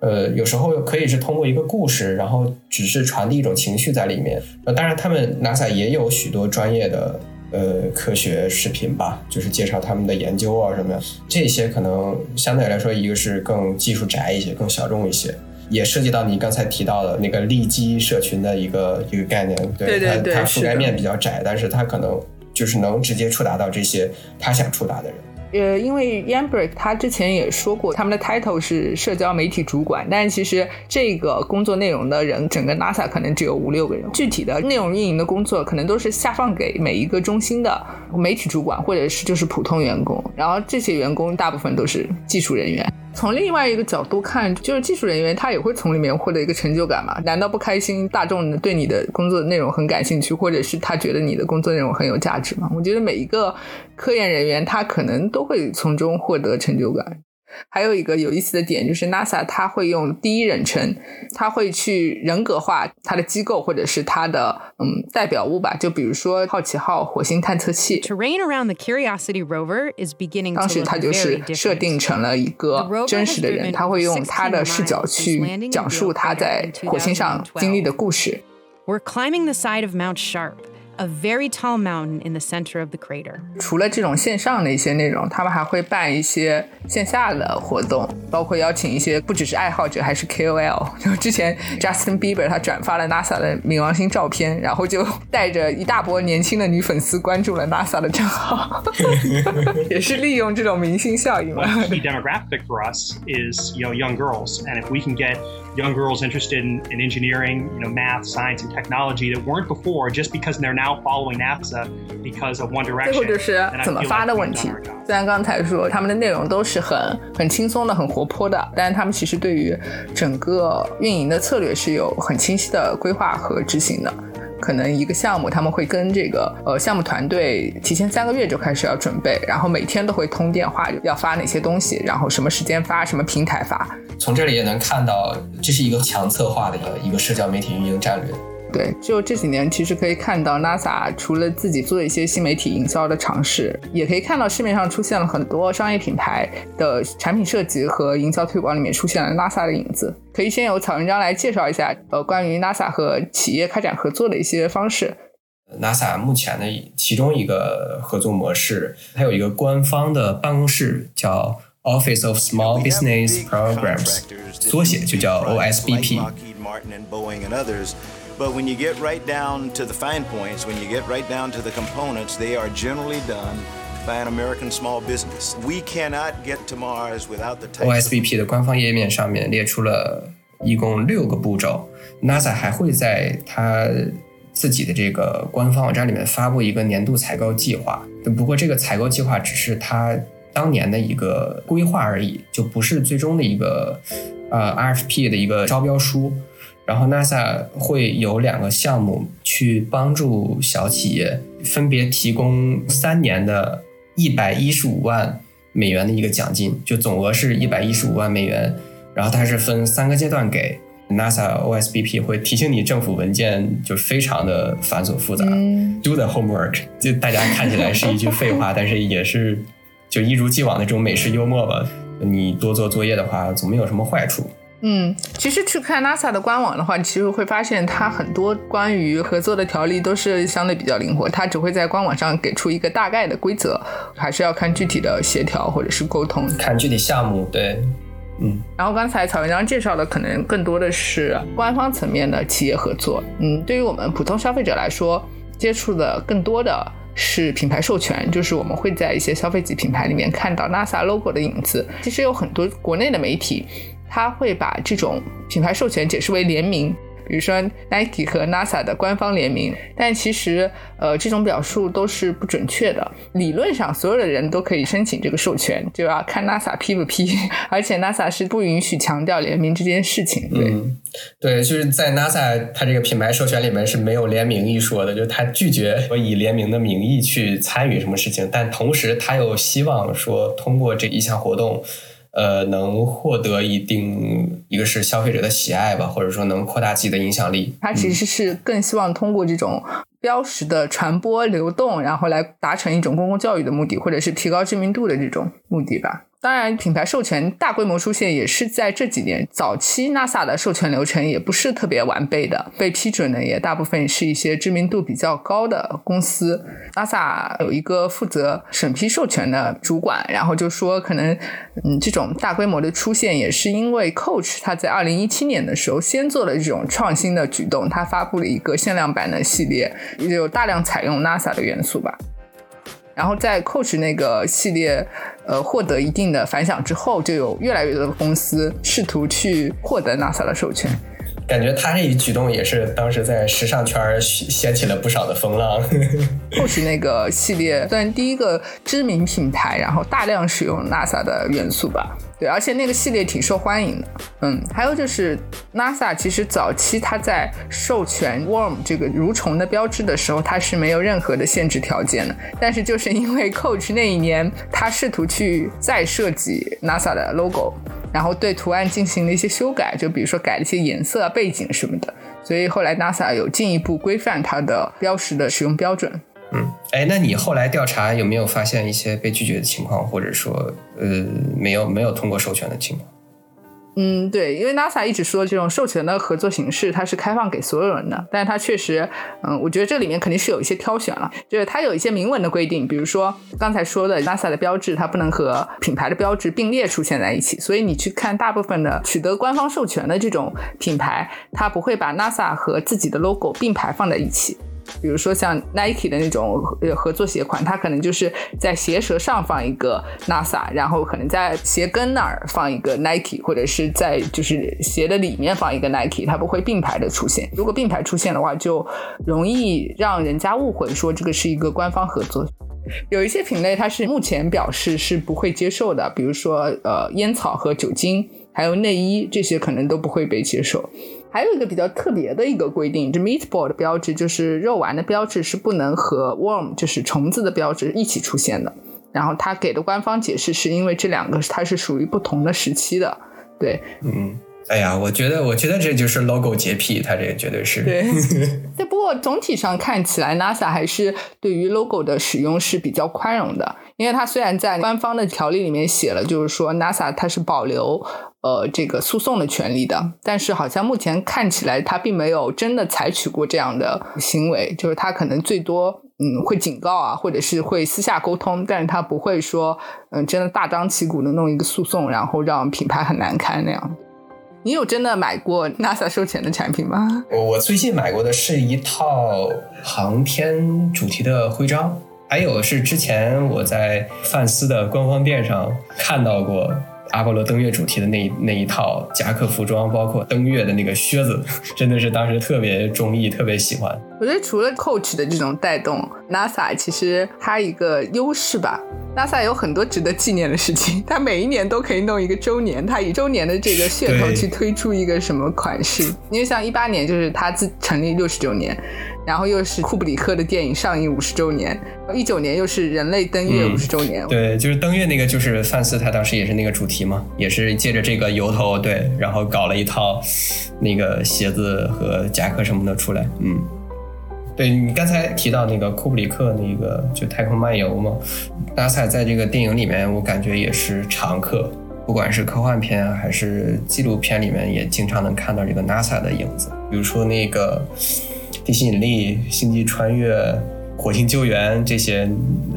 S5: 呃，有时候可以是通过一个故事，然后只是传递一种情绪在里面。呃，当然，他们 NASA 也有许多专业的呃科学视频吧，就是介绍他们的研究啊什么的。这些可能相对来说，一个是更技术宅一些，更小众一些。也涉及到你刚才提到的那个利基社群的一个一个概念，
S2: 对它
S5: 它覆盖面比较窄，但是它可能就是能直接触达到这些他想触达的人。
S2: 呃，因为 Yambrick 他之前也说过，他们的 title 是社交媒体主管，但其实这个工作内容的人，整个 NASA 可能只有五六个人，具体的内容运营的工作可能都是下放给每一个中心的媒体主管，或者是就是普通员工，然后这些员工大部分都是技术人员。从另外一个角度看，就是技术人员他也会从里面获得一个成就感嘛？难道不开心？大众对你的工作内容很感兴趣，或者是他觉得你的工作内容很有价值吗？我觉得每一个科研人员他可能都会从中获得成就感。还有一个有意思的点就是，NASA 它会用第一人称，它会去人格化它的机构或者是它的嗯代表物吧。就比如说好奇号火星探测器，terrain around the Curiosity rover is beginning，当时它就是设定成了一个真实的人，他会用他的视角去讲述他在火星上经历的故事。
S21: a very tall mountain in the center of the crater.
S2: 除了这种线上的一些内容，他们还会办一些线下的活动，包括邀请一些不只是爱好者，还是 KOL。就之前 Justin Bieber 他转发了 NASA 的冥王星照片，然后就带着一大波年轻的女粉丝关注了 NASA 的账号，也是利用这种明星效应嘛。
S20: Key demographic for us is you know young girls, and if we can get young girls interested in, in engineering, you know, math, science, and technology that weren't before just because they're now following NASA because of One Direction.
S2: 最后就是怎么发的问题。虽然刚才说他们的内容都是很很轻松的、很活泼的，但是他们其实对于整个运营的策略是有很清晰的规划和执行的。 可能一个项目，他们会跟这个呃项目团队提前三个月就开始要准备，然后每天都会通电话，要发哪些东西，然后什么时间发，什么平台发。
S5: 从这里也能看到，这是一个强策划的一个一个社交媒体运营战略。
S2: 对，就这几年，其实可以看到 NASA 除了自己做一些新媒体营销的尝试，也可以看到市面上出现了很多商业品牌的产品设计和营销推广里面出现了 NASA 的影子。可以先由草文章来介绍一下，呃，关于 NASA 和企业开展合作的一些方式。
S5: NASA 目前的其中一个合作模式，它有一个官方的办公室，叫 Office of Small Business Programs，缩写就叫 OSBP。
S22: But when you get right down to the fine points, when you get right down to the components, they are generally done by an American small business. We cannot get to Mars without the
S5: OSBP 的官方页面上面列出了一共六个步骤。NASA 还会在它自己的这个官方网站里面发布一个年度采购计划。不过这个采购计划只是它当年的一个规划而已，就不是最终的一个呃 RFP 的一个招标书。然后 NASA 会有两个项目去帮助小企业，分别提供三年的一百一十五万美元的一个奖金，就总额是一百一十五万美元。然后它是分三个阶段给 NASA OSBP，会提醒你政府文件就非常的繁琐复杂。Do the homework，就大家看起来是一句废话，但是也是就一如既往的这种美式幽默吧。你多做作业的话，总没有什么坏处。
S2: 嗯，其实去看 NASA 的官网的话，其实会发现它很多关于合作的条例都是相对比较灵活，它只会在官网上给出一个大概的规则，还是要看具体的协调或者是沟通，
S5: 看具体项目。对，嗯。
S2: 然后刚才曹文章介绍的可能更多的是官方层面的企业合作，嗯，对于我们普通消费者来说，接触的更多的是品牌授权，就是我们会在一些消费级品牌里面看到 NASA logo 的影子。其实有很多国内的媒体。他会把这种品牌授权解释为联名，比如说 Nike 和 NASA 的官方联名，但其实呃这种表述都是不准确的。理论上所有的人都可以申请这个授权，就要看 NASA 批不批，而且 NASA 是不允许强调联名这件事情。对，
S5: 对，就是在 NASA 它这个品牌授权里面是没有联名一说的，就是他拒绝以联名的名义去参与什么事情，但同时他又希望说通过这一项活动。呃，能获得一定一个是消费者的喜爱吧，或者说能扩大自己的影响力。
S2: 他其实是更希望通过这种标识的传播流动，然后来达成一种公共教育的目的，或者是提高知名度的这种目的吧。当然，品牌授权大规模出现也是在这几年。早期 NASA 的授权流程也不是特别完备的，被批准的也大部分是一些知名度比较高的公司。NASA 有一个负责审批授权的主管，然后就说，可能嗯，这种大规模的出现也是因为 Coach 他在二零一七年的时候先做了这种创新的举动，他发布了一个限量版的系列，有大量采用 NASA 的元素吧。然后在 Coach 那个系列，呃，获得一定的反响之后，就有越来越多的公司试图去获得 NASA 的授权。
S5: 感觉他这一举动也是当时在时尚圈掀起了不少的风浪。
S2: Coach 那个系列算第一个知名品牌，然后大量使用 NASA 的元素吧。对，而且那个系列挺受欢迎的。嗯，还有就是 NASA 其实早期它在授权 Worm 这个蠕虫的标志的时候，它是没有任何的限制条件的。但是就是因为 Coach 那一年，他试图去再设计 NASA 的 logo，然后对图案进行了一些修改，就比如说改了一些颜色、背景什么的，所以后来 NASA 有进一步规范它的标识的使用标准。
S5: 嗯，哎，那你后来调查有没有发现一些被拒绝的情况，或者说，呃，没有没有通过授权的情况？
S2: 嗯，对，因为 NASA 一直说这种授权的合作形式它是开放给所有人的，但是它确实，嗯，我觉得这里面肯定是有一些挑选了，就是它有一些明文的规定，比如说刚才说的 NASA 的标志，它不能和品牌的标志并列出现在一起，所以你去看大部分的取得官方授权的这种品牌，它不会把 NASA 和自己的 logo 并排放在一起。比如说像 Nike 的那种呃合作鞋款，它可能就是在鞋舌上放一个 NASA，然后可能在鞋跟那儿放一个 Nike，或者是在就是鞋的里面放一个 Nike，它不会并排的出现。如果并排出现的话，就容易让人家误会说这个是一个官方合作。有一些品类它是目前表示是不会接受的，比如说呃烟草和酒精，还有内衣这些可能都不会被接受。还有一个比较特别的一个规定，这 meatball 的标志就是肉丸的标志是不能和 worm 就是虫子的标志一起出现的。然后他给的官方解释是因为这两个它是属于不同的时期的。对，
S5: 嗯，哎呀，我觉得我觉得这就是 logo 洁癖，它这个绝对是。
S2: 对，这不过总体上看起来，NASA 还是对于 logo 的使用是比较宽容的，因为它虽然在官方的条例里面写了，就是说 NASA 它是保留。呃，这个诉讼的权利的，但是好像目前看起来他并没有真的采取过这样的行为，就是他可能最多嗯会警告啊，或者是会私下沟通，但是他不会说嗯真的大张旗鼓的弄一个诉讼，然后让品牌很难堪那样。你有真的买过 NASA 授权的产品吗？
S5: 我最近买过的是一套航天主题的徽章，还有是之前我在范斯的官方店上看到过。阿波罗登月主题的那一那一套夹克服装，包括登月的那个靴子，真的是当时特别中意，特别喜欢。
S2: 我觉得除了 Coach 的这种带动，NASA 其实它一个优势吧。NASA 有很多值得纪念的事情，它每一年都可以弄一个周年，它以周年的这个噱头去推出一个什么款式。因为像一八年就是它自成立六十周年，然后又是库布里克的电影上映五十周年，一九年又是人类登月五十周年。
S5: 对，就是登月那个，就是范斯他当时也是那个主题嘛，也是借着这个由头，对，然后搞了一套那个鞋子和夹克什么的出来，嗯。对你刚才提到那个库布里克那个就太空漫游嘛，NASA 在这个电影里面我感觉也是常客，不管是科幻片还是纪录片里面，也经常能看到这个 NASA 的影子。比如说那个地心引力、星际穿越、火星救援这些，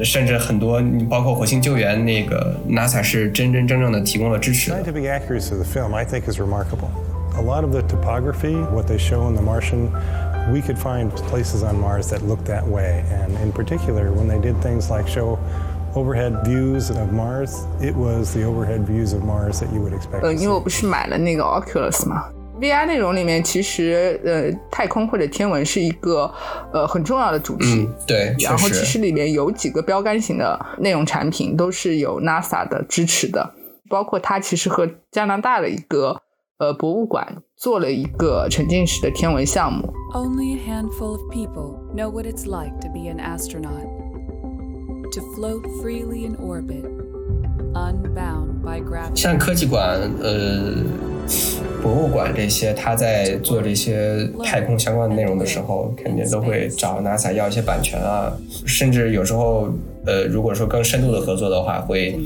S5: 甚至很多包括火星救援那个 NASA 是真真正正的提供了支持。
S23: Scientific accuracy of the film, I think, is remarkable. A lot of the topography, what they show in The Martian. we could find places on Mars that looked that way. And in particular, when they did things like show overhead views of Mars, it was the overhead views of Mars that you would expect.
S2: 呃，因为我不是买了那个 Oculus 嘛 ，VR 内容里面其实呃太空或者天文是一个呃很重要的主题。
S5: 嗯，对。
S2: 然后其实里面有几个标杆型的内容产品都是有 NASA 的支持的，包括它其实和加拿大的一个呃博物馆做了一个沉浸式的天文项目。
S24: Only a handful of people know what it's like to be an astronaut. To float freely in orbit, unbound by gravity.
S5: 像科技馆、呃博物馆这些，他在做这些太空相关的内容的时候，肯定都会找 NASA 要一些版权啊，甚至有时候，呃，如果说更深度的合作的话，会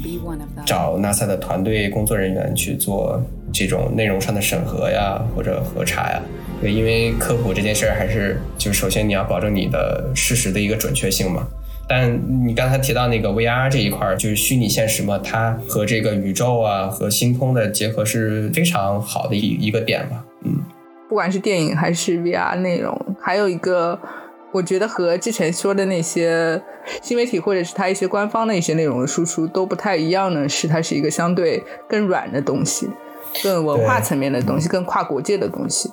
S5: 找 NASA 的团队工作人员去做这种内容上的审核呀，或者核查呀。对，因为科普这件事儿，还是就首先你要保证你的事实的一个准确性嘛。但你刚才提到那个 VR 这一块儿，就是虚拟现实嘛，它和这个宇宙啊和星空的结合是非常好的一一个点吧。嗯，
S2: 不管是电影还是 VR 内容，还有一个我觉得和之前说的那些新媒体或者是它一些官方的一些内容的输出都不太一样呢，是它是一个相对更软的东西，更文化层面的东西，更跨国界的东西。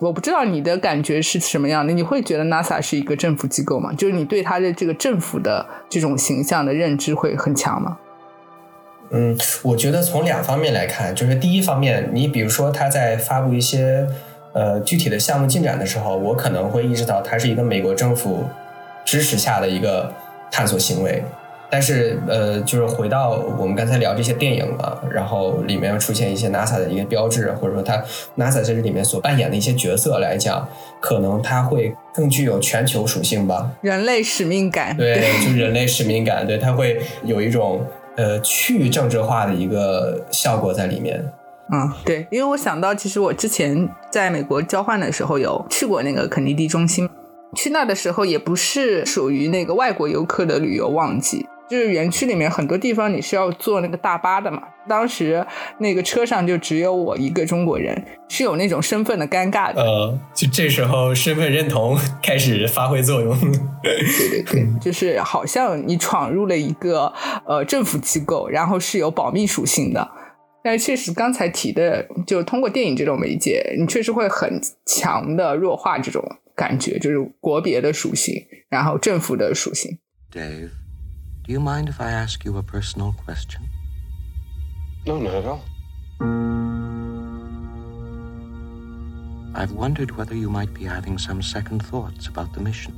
S2: 我不知道你的感觉是什么样的？你会觉得 NASA 是一个政府机构吗？就是你对它的这个政府的这种形象的认知会很强吗？
S5: 嗯，我觉得从两方面来看，就是第一方面，你比如说他在发布一些呃具体的项目进展的时候，我可能会意识到它是一个美国政府支持下的一个探索行为。但是，呃，就是回到我们刚才聊这些电影嘛，然后里面出现一些 NASA 的一个标志，或者说它 NASA 在这里面所扮演的一些角色来讲，可能它会更具有全球属性吧，
S2: 人类使命感，
S5: 对，就人类使命感，对，它会有一种呃去政治化的一个效果在里面。
S2: 嗯，对，因为我想到，其实我之前在美国交换的时候有去过那个肯尼迪中心，去那的时候也不是属于那个外国游客的旅游旺季。就是园区里面很多地方你是要坐那个大巴的嘛，当时那个车上就只有我一个中国人，是有那种身份的尴尬的。
S5: 呃，就这时候身份认同开始发挥作用。
S2: 对对对，就是好像你闯入了一个呃政府机构，然后是有保密属性的。但是确实刚才提的，就通过电影这种媒介，你确实会很强的弱化这种感觉，就是国别的属性，然后政府的属性。
S25: Dave。Do you mind if I ask you a personal question?
S3: No, not at all.
S25: I've wondered whether you might be having some second thoughts about the mission.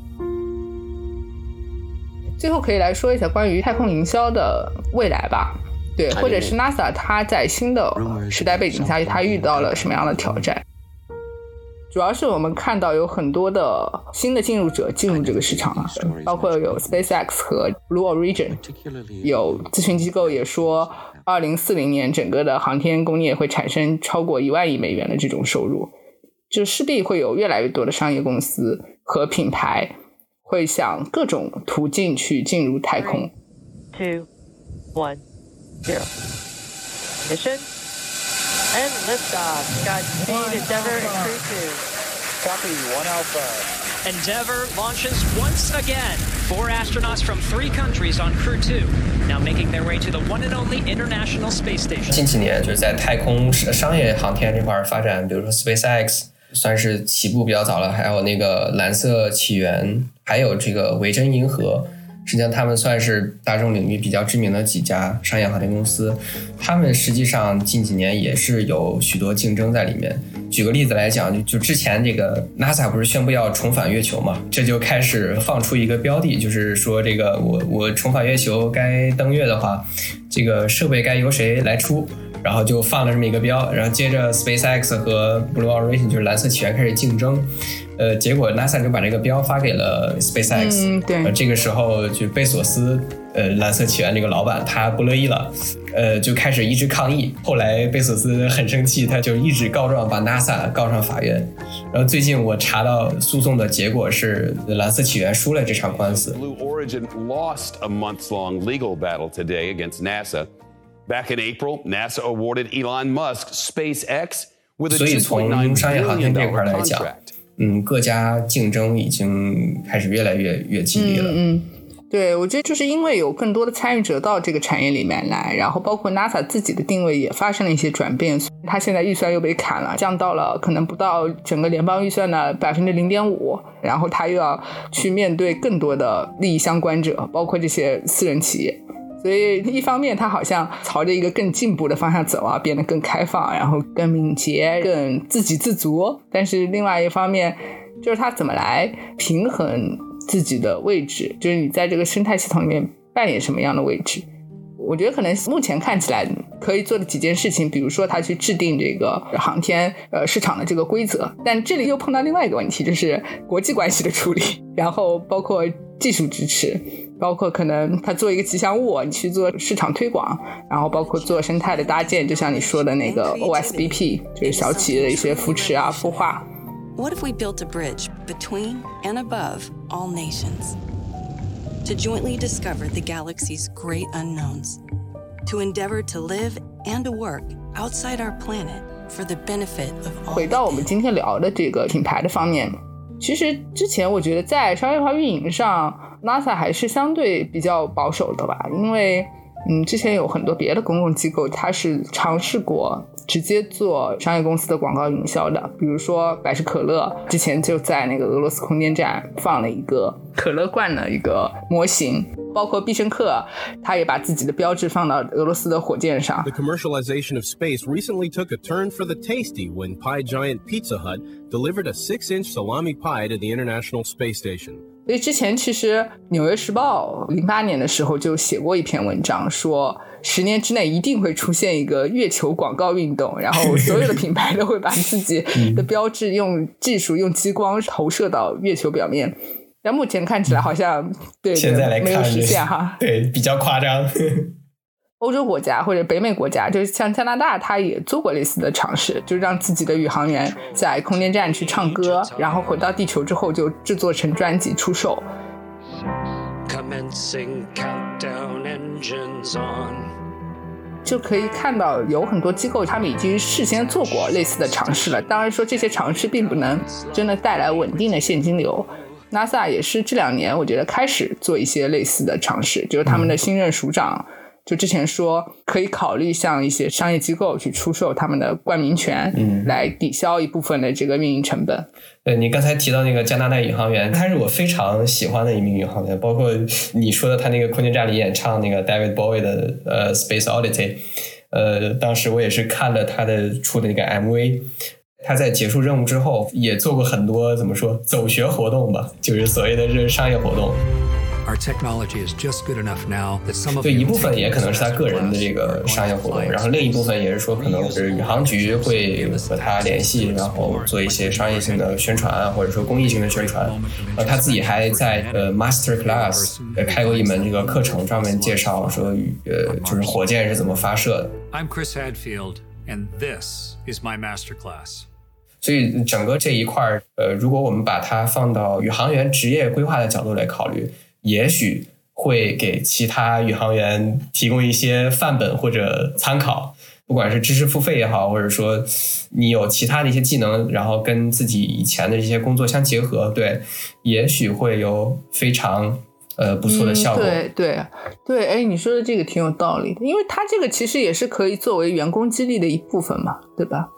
S2: 最后可以来说一下关于太空营销的未来吧，对，或者是 NASA 它在新的时代背景下，它遇到了什么样的挑战？ 主要是我们看到有很多的新的进入者进入这个市场了，包括有 SpaceX 和 Blue Origin。有咨询机构也说，二零四零年整个的航天工业会产生超过一万亿美元的这种收入，就势必会有越来越多的商业公司和品牌会想各种途径去进入太空。
S26: Two, one, zero. Mission. And liftoff. Godspeed, Endeavour and Crew 2.
S12: Copy, one Alpha.
S27: Endeavour launches once again. Four astronauts from three countries on Crew 2, now making their way to the one and only International Space Station.
S5: 近几年就是在太空商业航天这块发展，比如说 SpaceX， 算是起步比较早了。还有那个蓝色起源，还有这个维珍银河。 实际上，他们算是大众领域比较知名的几家商业航天公司。他们实际上近几年也是有许多竞争在里面。举个例子来讲，就就之前这个 NASA 不是宣布要重返月球嘛？这就开始放出一个标的，就是说这个我我重返月球该登月的话，这个设备该由谁来出？然后就放了这么一个标，然后接着 SpaceX 和 Blue Origin 就是蓝色起源开始竞争。呃，结果 NASA 就把这个标发给了 SpaceX。
S2: 嗯，对。
S5: 这个时候就贝索斯，呃，蓝色起源这个老板他不乐意了，呃，就开始一直抗议。后来贝索斯很生气，他就一直告状，把 NASA 告上法院。然后最近我查到诉讼的结果是蓝色起源输了这场官司。
S28: Blue Origin lost a months-long legal battle today against NASA. Back in April, NASA awarded Elon Musk SpaceX with a
S5: 所以从商业航天这块来讲。嗯，各家竞争已经开始越来越越激烈了。
S2: 嗯，对，我觉得就是因为有更多的参与者到这个产业里面来，然后包括 NASA 自己的定位也发生了一些转变。它现在预算又被砍了，降到了可能不到整个联邦预算的百分之零点五，然后它又要去面对更多的利益相关者，包括这些私人企业。所以一方面，它好像朝着一个更进步的方向走啊，变得更开放，然后更敏捷、更自给自足。但是另外一方面，就是它怎么来平衡自己的位置，就是你在这个生态系统里面扮演什么样的位置？我觉得可能目前看起来可以做的几件事情，比如说它去制定这个航天呃市场的这个规则，但这里又碰到另外一个问题，就是国际关系的处理，然后包括技术支持。包括可能他做一个吉祥物，你去做市场推广，然后包括做生态的搭建，就像你说的那个 OSBP，就是小企业的一些扶持啊、孵化。
S29: What if we built a bridge between and above all nations to jointly discover the galaxy's great unknowns, to endeavor to live and to work outside our planet for the benefit of all?
S2: 回到我们今天聊的这个品牌的方面，其实之前我觉得在商业化运营上。NASA 还是相对比较保守的吧，因为嗯，之前有很多别的公共机构，它是尝试过直接做商业公司的广告营销的，比如说百事可乐之前就在那个俄罗斯空间站放了一个可乐罐的一个模型，包括必胜客，他也把自己的标志放到俄罗斯的火箭上。
S30: The commercialization of space recently took a turn for the tasty when pie giant Pizza Hut delivered a six-inch salami pie to the International Space Station.
S2: 所以之前其实《纽约时报》零八年的时候就写过一篇文章，说十年之内一定会出现一个月球广告运动，然后所有的品牌都会把自己 的标志用技术用激光投射到月球表面。但目前看起来好像对
S5: 现在来看
S2: 没有实现哈，
S5: 对比较夸张。
S2: 欧洲国家或者北美国家，就是像加拿大，他也做过类似的尝试，就让自己的宇航员在空间站去唱歌，然后回到地球之后就制作成专辑出售。就可以看到有很多机构，他们已经事先做过类似的尝试了。当然说这些尝试并不能真的带来稳定的现金流。NASA 也是这两年我觉得开始做一些类似的尝试，就是他们的新任署长。就之前说可以考虑向一些商业机构去出售他们的冠名权，嗯，来抵消一部分的这个运营成本。
S5: 对你刚才提到那个加拿大宇航员，他是我非常喜欢的一名宇航员。包括你说的他那个空间站里演唱那个 David Bowie 的呃 Space Oddity，呃，当时我也是看了他的出的那个 MV。他在结束任务之后也做过很多怎么说走学活动吧，就是所谓的这商业活动。对一部分也可能是他个人的这个商业活动，然后另一部分也是说可能是宇航局会和他联系，然后做一些商业性的宣传啊，或者说公益性的宣传。呃，他自己还在呃 Master Class 开过一门这个课程，专门介绍说呃就是火箭是怎么发射的。I'm Chris Hadfield, and this is my master class. 所以整个这一块儿，呃，如果我们把它放到宇航员职业规划的角度来考虑。也许会给其他宇航员提供一些范本或者参考，不管是知识付费也好，或者说你有其他的一些技能，然后跟自己以前的一些工作相结合，对，也许会有非常呃不错的效果。
S2: 对对对，哎，你说的这个挺有道理的，因为它这个其实也是可以作为员工激励的一部分嘛，对吧？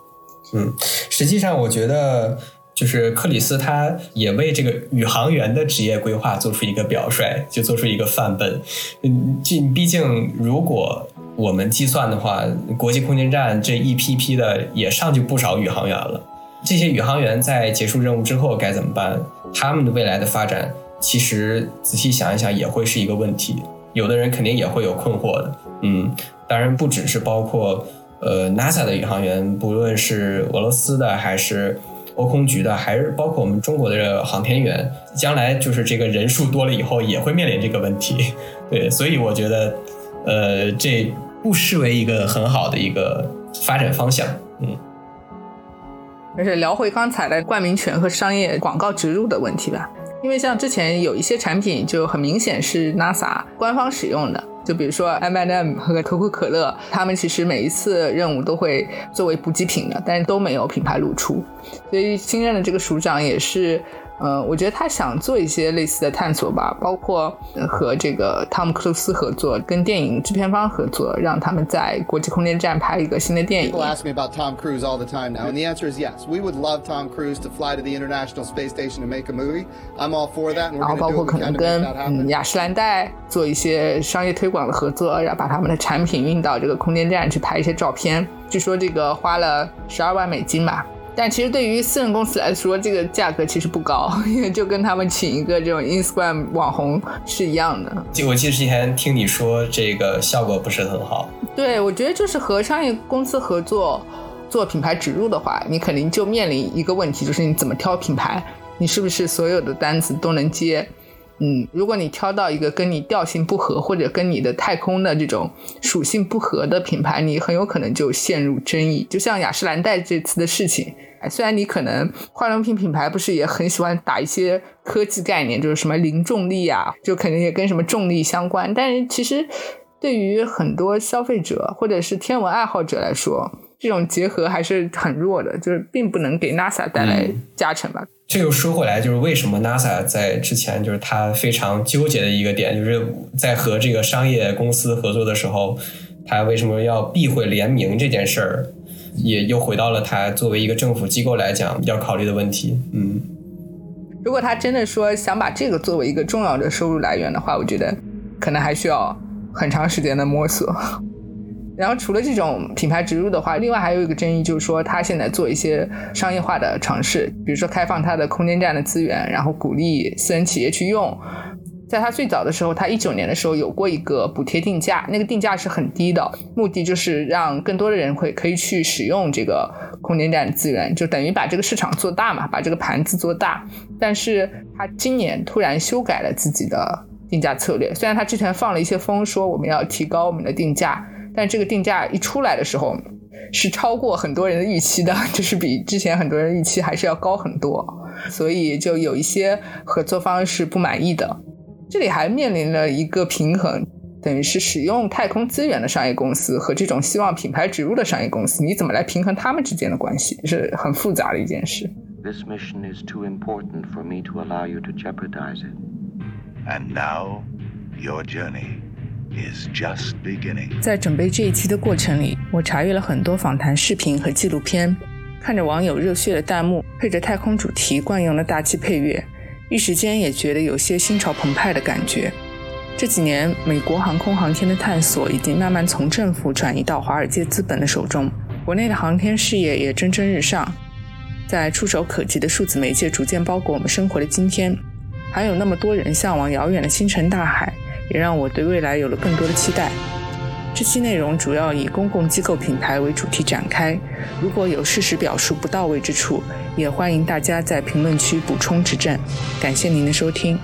S5: 嗯，实际上我觉得。就是克里斯，他也为这个宇航员的职业规划做出一个表率，就做出一个范本。嗯，这毕竟如果我们计算的话，国际空间站这一批批的也上去不少宇航员了。这些宇航员在结束任务之后该怎么办？他们的未来的发展，其实仔细想一想也会是一个问题。有的人肯定也会有困惑的。嗯，当然不只是包括呃 NASA 的宇航员，不论是俄罗斯的还是。欧空局的，还是包括我们中国的这个航天员，将来就是这个人数多了以后，也会面临这个问题。对，所以我觉得，呃，这不失为一个很好的一个发展方向。嗯。
S2: 而且聊回刚才的冠名权和商业广告植入的问题吧，因为像之前有一些产品就很明显是 NASA 官方使用的。就比如说 M&M 和可口可乐，他们其实每一次任务都会作为补给品的，但是都没有品牌露出，所以新任的这个署长也是。嗯，我觉得他想做一些类似的探索吧，包括和这个汤姆克鲁斯合作，跟电影制片方合作，让他们在国际空间站拍一个新的电影。
S31: People ask me about Tom Cruise all the time now, and the answer is yes. We would love Tom Cruise to fly to the International Space Station to make a movie. I'm all for that.
S2: 然后包括可能跟嗯雅诗兰黛做一些商业推广的合作，然后把他们的产品运到这个空间站去拍一些照片。据说这个花了十二万美金吧。但其实对于私人公司来说，这个价格其实不高，因为就跟他们请一个这种 Instagram 网红是一样的。
S5: 就我记得之前听你说，这个效果不是很好。
S2: 对，我觉得就是和商业公司合作做品牌植入的话，你肯定就面临一个问题，就是你怎么挑品牌，你是不是所有的单子都能接？嗯，如果你挑到一个跟你调性不合，或者跟你的太空的这种属性不合的品牌，你很有可能就陷入争议。就像雅诗兰黛这次的事情，虽然你可能化妆品品牌不是也很喜欢打一些科技概念，就是什么零重力啊，就肯定也跟什么重力相关。但是其实对于很多消费者或者是天文爱好者来说，这种结合还是很弱的，就是并不能给 NASA 带来加成吧。
S5: 这又说回来，就是为什么 NASA 在之前就是他非常纠结的一个点，就是在和这个商业公司合作的时候，他为什么要避讳联名这件事儿，也又回到了他作为一个政府机构来讲要考虑的问题。嗯，
S2: 如果他真的说想把这个作为一个重要的收入来源的话，我觉得可能还需要很长时间的摸索。然后除了这种品牌植入的话，另外还有一个争议就是说，他现在做一些商业化的尝试，比如说开放他的空间站的资源，然后鼓励私人企业去用。在他最早的时候，他一九年的时候有过一个补贴定价，那个定价是很低的，目的就是让更多的人会可以去使用这个空间站资源，就等于把这个市场做大嘛，把这个盘子做大。但是他今年突然修改了自己的定价策略，虽然他之前放了一些风，说我们要提高我们的定价。但这个定价一出来的时候，是超过很多人的预期的，就是比之前很多人预期还是要高很多，所以就有一些合作方是不满意的。这里还面临了一个平衡，等于是使用太空资源的商业公司和这种希望品牌植入的商业公司，你怎么来平衡他们之间的关系，是很复杂的一件事。This mission is too important for me to allow you to jeopardize it.
S32: And now, your journey.
S2: Is just beginning 在准备这一期的过程里，我查阅了很多访谈视频和纪录片，看着网友热血的弹幕，配着太空主题惯用的大气配乐，一时间也觉得有些心潮澎湃的感觉。这几年，美国航空航天的探索已经慢慢从政府转移到华尔街资本的手中，国内的航天事业也蒸蒸日上。在触手可及的数字媒介逐渐包裹我们生活的今天，还有那么多人向往遥远的星辰大海。也让我对未来有了更多的期待。这期内容主要以公共机构品牌为主题展开，如果有事实表述不到位之处，也欢迎大家在评论区补充指正。感谢您的收听。